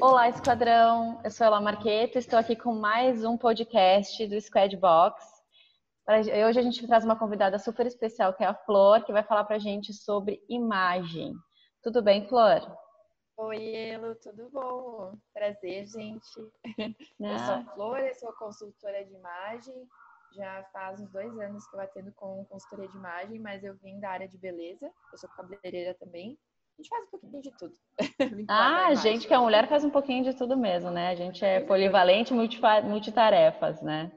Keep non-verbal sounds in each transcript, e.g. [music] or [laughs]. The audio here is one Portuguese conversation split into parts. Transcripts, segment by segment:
Olá, Esquadrão. Eu sou Ela Marqueto, estou aqui com mais um podcast do Squad Box. Hoje a gente traz uma convidada super especial, que é a Flor, que vai falar para a gente sobre imagem. Tudo bem, Flor? Oi, Elo, tudo bom? Prazer, gente. Não. Eu sou a Flor, eu sou consultora de imagem. Já faz uns dois anos que eu atendo com consultoria de imagem, mas eu vim da área de beleza. Eu sou cabeleireira também. A gente faz um pouquinho de tudo. [laughs] ah, a gente que é mulher faz um pouquinho de tudo mesmo, né? A gente é polivalente, multitarefas, né?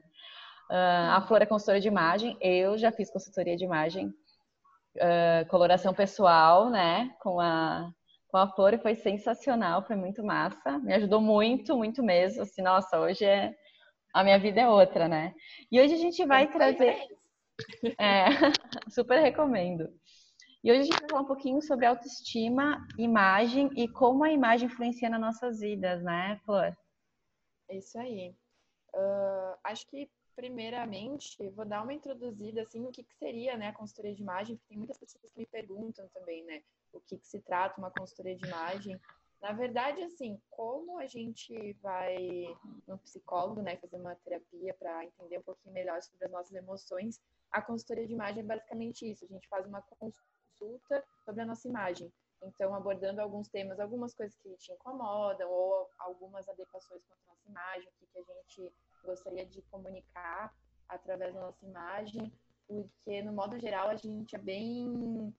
Uh, a Flor é consultora de imagem, eu já fiz consultoria de imagem, uh, coloração pessoal, né? Com a, com a Flor e foi sensacional, foi muito massa, me ajudou muito, muito mesmo. Assim, nossa, hoje é a minha vida é outra, né? E hoje a gente vai trazer. É, [laughs] super recomendo. E hoje a gente vai falar um pouquinho sobre autoestima, imagem e como a imagem influencia nas nossas vidas, né, Flor? É isso aí. Uh, acho que, primeiramente, vou dar uma introduzida, assim, no que, que seria, né, a consultoria de imagem, porque tem muitas pessoas que me perguntam também, né, o que, que se trata uma consultoria de imagem. Na verdade, assim, como a gente vai no psicólogo, né, fazer uma terapia para entender um pouquinho melhor sobre as nossas emoções, a consultoria de imagem é basicamente isso. A gente faz uma consulta sobre a nossa imagem. Então, abordando alguns temas, algumas coisas que te incomodam ou algumas adequações com a nossa imagem, o que, que a gente gostaria de comunicar através da nossa imagem, porque, no modo geral, a gente é bem.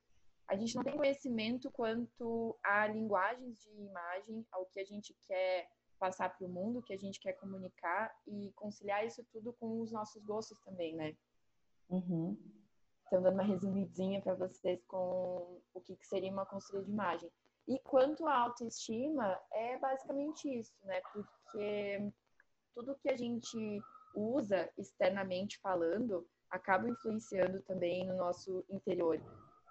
A gente não tem conhecimento quanto a linguagens de imagem, ao que a gente quer passar para o mundo, que a gente quer comunicar e conciliar isso tudo com os nossos gostos também, né? Uhum. Então, dando uma resumidinha para vocês com o que, que seria uma consultoria de imagem. E quanto à autoestima, é basicamente isso, né? Porque tudo que a gente usa externamente falando acaba influenciando também no nosso interior.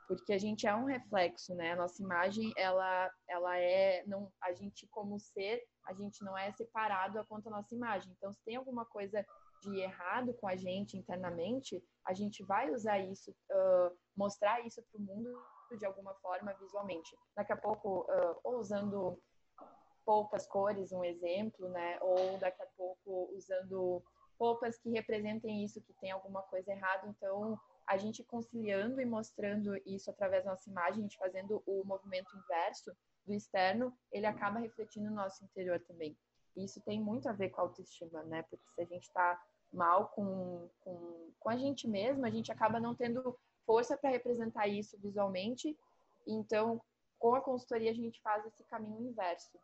Porque a gente é um reflexo, né? A nossa imagem, ela, ela é. Não, a gente, como ser, a gente não é separado quanto à nossa imagem. Então, se tem alguma coisa de errado com a gente internamente, a gente vai usar isso, uh, mostrar isso para o mundo de alguma forma visualmente. Daqui a pouco, uh, ou usando poucas cores, um exemplo, né? Ou daqui a pouco usando roupas que representem isso, que tem alguma coisa errada. Então, a gente conciliando e mostrando isso através da nossa imagem, a gente fazendo o movimento inverso do externo, ele acaba refletindo no nosso interior também. E isso tem muito a ver com a autoestima, né? Porque se a gente está mal com, com, com a gente mesma, a gente acaba não tendo força para representar isso visualmente. Então, com a consultoria, a gente faz esse caminho inverso.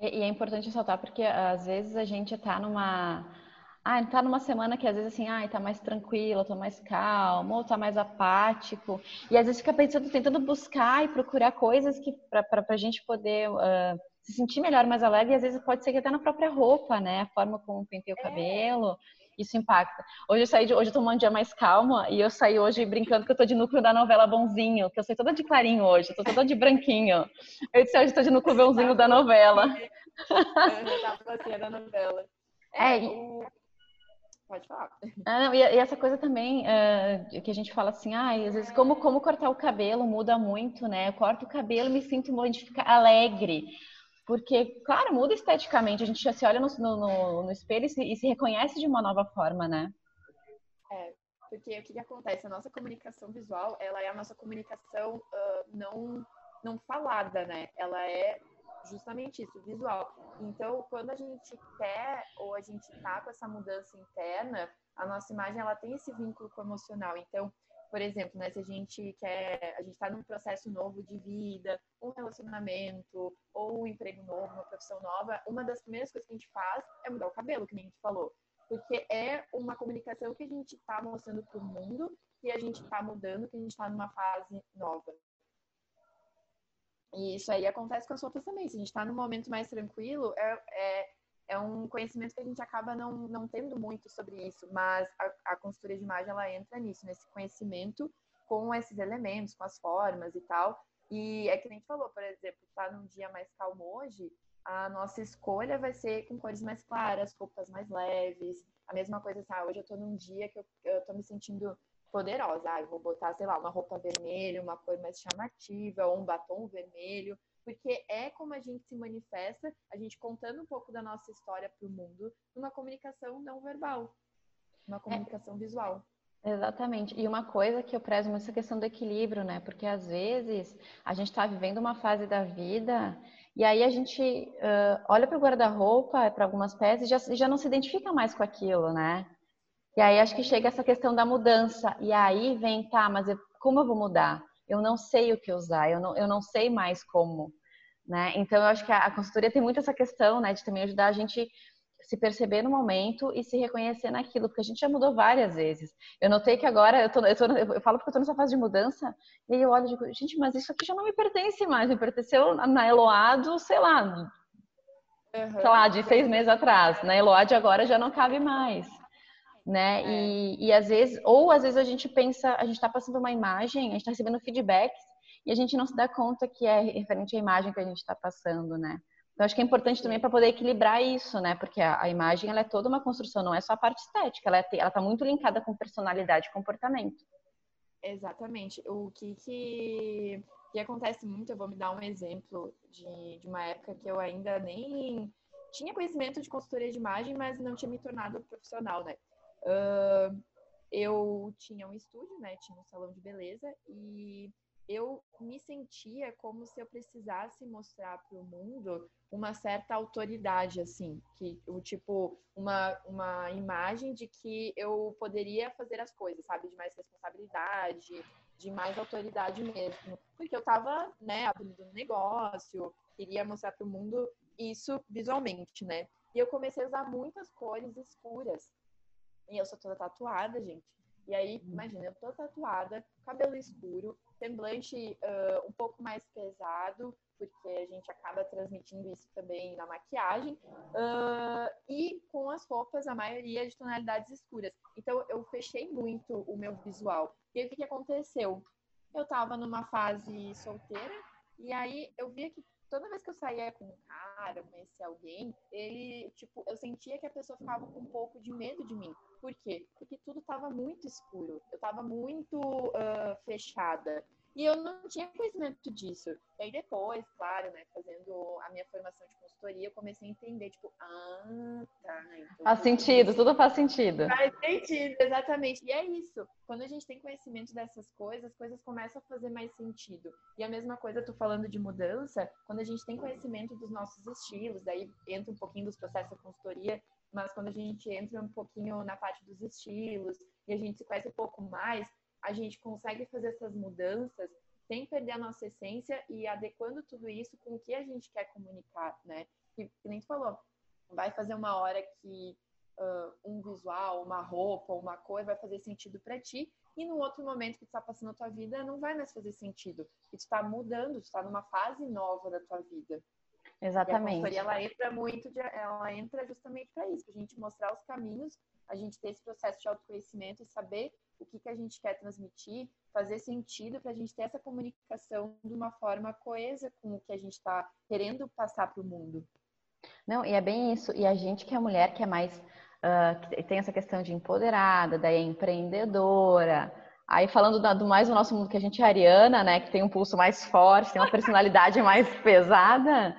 E, e é importante ressaltar porque às vezes a gente está numa. Ah, tá numa semana que às vezes assim, ah, tá mais tranquilo, tô mais calmo, ou tá mais apático. E às vezes fica pensando, tentando buscar e procurar coisas que para a gente poder uh, se sentir melhor, mais alegre, e às vezes pode ser que até na própria roupa, né? A forma como pentei o é. cabelo, isso impacta. Hoje eu saí de, hoje eu tô um dia mais calma e eu saí hoje brincando que eu tô de núcleo da novela Bonzinho, que eu sou toda de clarinho hoje, tô toda de branquinho. Eu disse hoje tô de núcleo bonzinho da novela. [laughs] Eu tava assim, da novela. É, é o... Pode falar. Ah, não, e, e, essa coisa também uh, que a gente fala assim, ah, às vezes como, como cortar o cabelo muda muito, né? Eu corto o cabelo e me sinto modificar alegre. Porque, claro, muda esteticamente. A gente já se olha no, no, no espelho e se, e se, reconhece de uma nova forma, né? É, porque o que, que, acontece? A nossa comunicação visual, ela é a nossa comunicação uh, não, não falada, né? Ela é justamente isso, visual. Então, quando a gente quer ou a gente tá com essa mudança interna, a nossa imagem, ela tem esse vínculo com o emocional. Então, por exemplo, né, se a gente quer, a gente está num processo novo de vida, um relacionamento, ou um emprego novo, uma profissão nova, uma das primeiras coisas que a gente faz é mudar o cabelo, que nem a gente falou. Porque é uma comunicação que a gente está mostrando para o mundo que a gente está mudando, que a gente está numa fase nova. E isso aí acontece com as roupas também. Se a gente está num momento mais tranquilo, é, é é um conhecimento que a gente acaba não, não tendo muito sobre isso, mas a, a consultoria de imagem ela entra nisso, nesse conhecimento com esses elementos, com as formas e tal. E é que a gente falou, por exemplo, tá num dia mais calmo hoje, a nossa escolha vai ser com cores mais claras, roupas mais leves. A mesma coisa, assim, ah, hoje eu tô num dia que eu, eu tô me sentindo poderosa. Ah, eu vou botar, sei lá, uma roupa vermelha, uma cor mais chamativa, ou um batom vermelho, porque é como a gente se manifesta, a gente contando um pouco da nossa história para o mundo, numa comunicação não verbal, uma comunicação é. visual. Exatamente. E uma coisa que eu prezo muito é essa questão do equilíbrio, né? Porque às vezes a gente está vivendo uma fase da vida e aí a gente uh, olha para o guarda-roupa, para algumas peças e já, já não se identifica mais com aquilo, né? E aí acho que chega essa questão da mudança. E aí vem, tá, mas eu, como eu vou mudar? Eu não sei o que usar, eu não, eu não sei mais como. Né? Então eu acho que a, a consultoria tem muito essa questão, né, de também ajudar a gente se perceber no momento e se reconhecer naquilo, porque a gente já mudou várias vezes. Eu notei que agora, eu, tô, eu, tô, eu falo porque eu tô nessa fase de mudança, e aí eu olho e digo, gente, mas isso aqui já não me pertence mais, me pertenceu na Eloado, sei lá, uhum. sei lá, de seis meses atrás. Na Eloado agora já não cabe mais. Né? É. E, e às vezes, ou às vezes a gente pensa, a gente está passando uma imagem, a gente está recebendo feedbacks e a gente não se dá conta que é referente à imagem que a gente está passando, né? Então, acho que é importante também para poder equilibrar isso, né? Porque a, a, imagem ela é toda uma construção, não é só a parte estética, ela é, está muito linkada com personalidade e comportamento. Exatamente. O que, que, que, acontece muito, eu vou me dar um exemplo de, de uma época que eu ainda nem tinha conhecimento de consultoria de imagem, mas não tinha me tornado profissional, né? Uh, eu tinha um estúdio, né? Tinha um salão de beleza e eu me sentia como se eu precisasse mostrar para o mundo uma certa autoridade, assim, que o tipo uma, uma imagem de que eu poderia fazer as coisas, sabe, de mais responsabilidade, de mais autoridade mesmo, porque eu estava, né, abrindo um negócio, queria mostrar para o mundo isso visualmente, né? E eu comecei a usar muitas cores escuras. E eu sou toda tatuada, gente. E aí, imagina, eu tô tatuada, cabelo escuro, semblante uh, um pouco mais pesado, porque a gente acaba transmitindo isso também na maquiagem, uh, e com as roupas, a maioria de tonalidades escuras. Então, eu fechei muito o meu visual. E o que, que aconteceu? Eu tava numa fase solteira, e aí eu via que toda vez que eu saía com um cara, conhecia alguém, ele, tipo, eu sentia que a pessoa ficava com um pouco de medo de mim. Por quê? Porque tudo estava muito escuro. Eu estava muito uh, fechada. E eu não tinha conhecimento disso. E aí depois, claro, né, fazendo a minha formação de consultoria, eu comecei a entender, tipo, ah, tá. Então faz sentido, tudo faz sentido. Faz sentido, exatamente. E é isso. Quando a gente tem conhecimento dessas coisas, as coisas começam a fazer mais sentido. E a mesma coisa, tu falando de mudança, quando a gente tem conhecimento dos nossos estilos, daí entra um pouquinho dos processos da consultoria, mas quando a gente entra um pouquinho na parte dos estilos e a gente se conhece um pouco mais, a gente consegue fazer essas mudanças sem perder a nossa essência e adequando tudo isso com o que a gente quer comunicar, né? Que, que nem tu falou, vai fazer uma hora que uh, um visual, uma roupa, uma cor vai fazer sentido para ti e no outro momento que tu está passando a tua vida não vai mais fazer sentido. E tu está mudando, tu está numa fase nova da tua vida. Exatamente. E a ela entra muito, de, ela entra justamente para isso, para a gente mostrar os caminhos, a gente ter esse processo de autoconhecimento e saber o que, que a gente quer transmitir, fazer sentido para a gente ter essa comunicação de uma forma coesa com o que a gente está querendo passar para o mundo. Não, e é bem isso. E a gente que é mulher, que é mais. Uh, que tem essa questão de empoderada, daí é empreendedora. Aí falando do mais do nosso mundo, que a gente é ariana, né? Que tem um pulso mais forte, tem uma personalidade [laughs] mais pesada.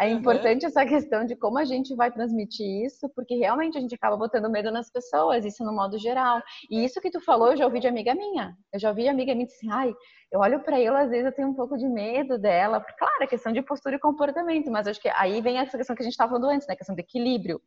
É importante uhum. essa questão de como a gente vai transmitir isso, porque realmente a gente acaba botando medo nas pessoas, isso no modo geral. E isso que tu falou, eu já ouvi de amiga minha. Eu já ouvi de amiga minha assim, ai, eu olho para ela, às vezes eu tenho um pouco de medo dela. Claro, é questão de postura e comportamento, mas acho que aí vem essa questão que a gente estava falando antes, né? A questão de equilíbrio.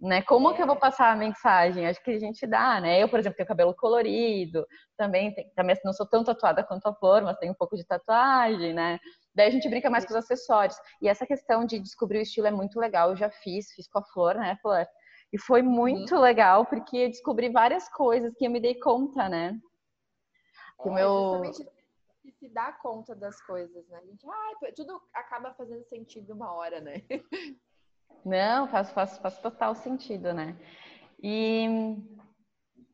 Né? Como que eu vou é. passar a mensagem? Acho que a gente dá, né? Eu, por exemplo, tenho cabelo colorido, também, tem, também não sou tão tatuada quanto a Flor, mas tenho um pouco de tatuagem, né? Daí a gente brinca mais com os acessórios. E essa questão de descobrir o estilo é muito legal. Eu já fiz, fiz com a Flor, né, Flor? E foi muito uhum. legal, porque eu descobri várias coisas que eu me dei conta, né? Que é, meu... justamente se dá conta das coisas, né? A gente, ah, tudo acaba fazendo sentido uma hora, né? [laughs] Não, faz, faz, faz total sentido, né? E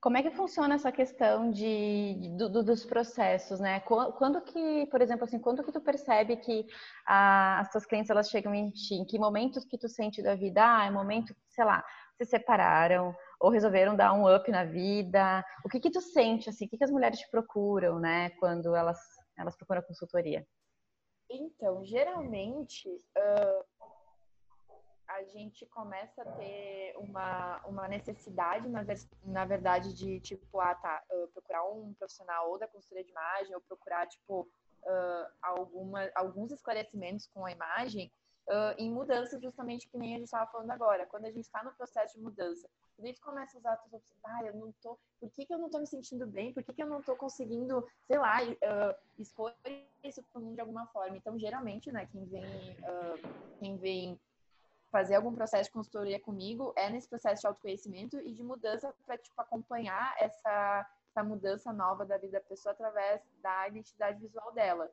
Como é que funciona essa questão de, do, dos processos, né? Quando que, por exemplo, assim, quando que tu percebe que a, as tuas clientes elas chegam em ti? Em que momentos que tu sente da vida? Ah, é momento, sei lá, se separaram ou resolveram dar um up na vida. O que que tu sente assim? O que que as mulheres te procuram, né? Quando elas elas procuram consultoria? Então, geralmente uh a gente começa a ter uma, uma necessidade, na, na verdade, de, tipo, ah, tá, uh, procurar um profissional ou da consultoria de imagem, ou procurar, tipo, uh, alguma, alguns esclarecimentos com a imagem, uh, em mudanças, justamente que nem a gente estava falando agora. Quando a gente está no processo de mudança, a gente começa a usar as opções, ah, eu não tô, por que, que eu não tô me sentindo bem? Por que, que eu não tô conseguindo, sei lá, expor isso para o mundo de alguma forma? Então, geralmente, né, quem vem, quem vem fazer algum processo de consultoria comigo é nesse processo de autoconhecimento e de mudança para tipo acompanhar essa, essa mudança nova da vida da pessoa através da identidade visual dela.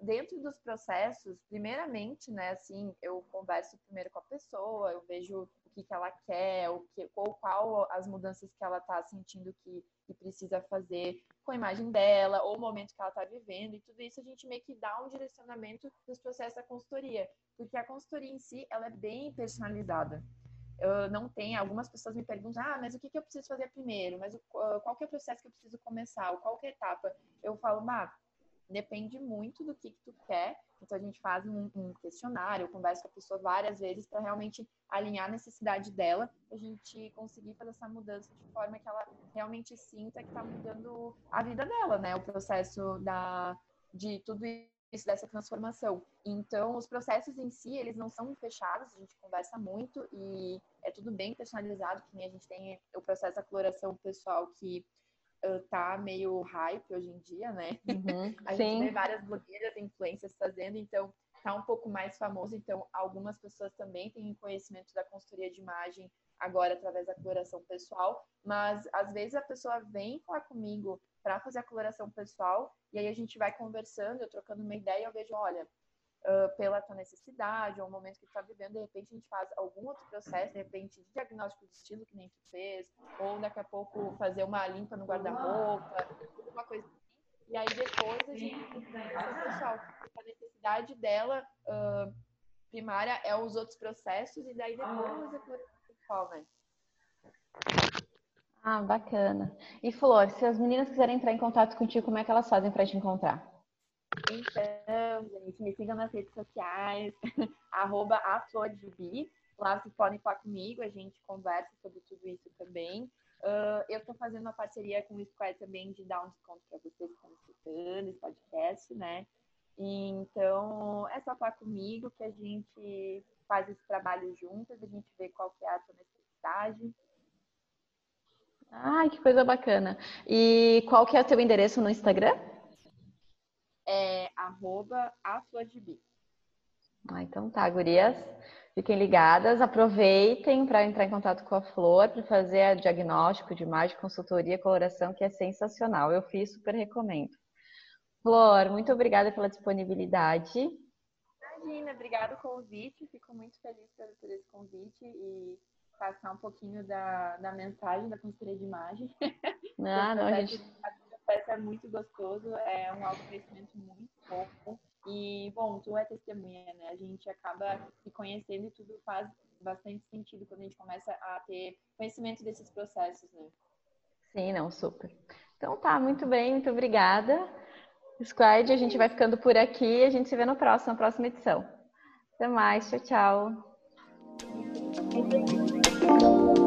Dentro dos processos, primeiramente, né, assim, eu converso primeiro com a pessoa, eu vejo que, que ela quer, o que, ou qual as mudanças que ela está sentindo que, que, precisa fazer com a imagem dela, ou o momento que ela está vivendo, e tudo isso a gente meio que dá um direcionamento dos processos da consultoria, porque a consultoria em si, ela é bem personalizada. Eu não tem, algumas pessoas me perguntam, ah, mas o que, que eu preciso fazer primeiro? Mas o, qual que é o processo que eu preciso começar? Qual que é a etapa? Eu falo, bah, depende muito do que, que tu quer. Então a gente faz um, um questionário, eu converso com a pessoa várias vezes para realmente alinhar a necessidade dela, a gente conseguir fazer essa mudança de forma que ela realmente sinta que está mudando a vida dela, né? O processo da, de tudo isso, dessa transformação. Então, os processos em si, eles não são fechados, a gente conversa muito e é tudo bem personalizado, que nem a gente tem o processo da coloração pessoal que tá meio hype hoje em dia, né? Uhum, [laughs] a gente vê várias blogueiras, influências fazendo, então tá um pouco mais famoso. Então, algumas pessoas também têm conhecimento da consultoria de imagem agora através da coloração pessoal, mas às vezes a pessoa vem falar comigo para fazer a coloração pessoal e aí a gente vai conversando, eu trocando uma ideia, eu vejo, olha, uh, pela tua necessidade ou o momento que tu tá vivendo, de repente a gente faz algum outro processo, de repente de diagnóstico de estilo que nem tu fez, ou daqui a pouco fazer uma limpa no guarda-roupa, alguma coisa assim. E aí depois a gente pessoal, a necessidade dela uh, primária é os outros processos e daí depois a pessoal, né? Ah, bacana. E Flor, se as meninas quiserem entrar em contato contigo, como é que elas fazem para te encontrar? Então, gente, me sigam nas redes sociais, [laughs] arroba Lá vocês podem falar comigo, a gente conversa sobre tudo isso também. Uh, eu estou fazendo uma parceria com o Square também de dar um desconto para vocês que estão escutando esse podcast, né? Então, é só falar comigo que a gente faz esse trabalho juntas, a gente vê qual que é a sua necessidade. Ai, que coisa bacana. E qual que é o teu endereço no Instagram? É arroba aflodibi. Ah, então tá, gurias. Fiquem ligadas, aproveitem para entrar em contato com a Flor para fazer o diagnóstico de imagem, consultoria, coloração, que é sensacional. Eu fiz, super recomendo. Flor, muito obrigada pela disponibilidade. Imagina, obrigada pelo convite. Fico muito feliz por esse convite e passar um pouquinho da, da mensagem da consultoria de imagem. [laughs] Ah, não, a gente processo é muito gostoso, é um autoconhecimento muito bom. E, bom, tu é testemunha, né? A gente acaba se conhecendo e tudo faz bastante sentido quando a gente começa a ter conhecimento desses processos, né? Sim, não, super. Então tá, muito bem, muito obrigada. Squad, a gente vai ficando por aqui a gente se vê no próximo, na próxima edição. Até mais, tchau, tchau.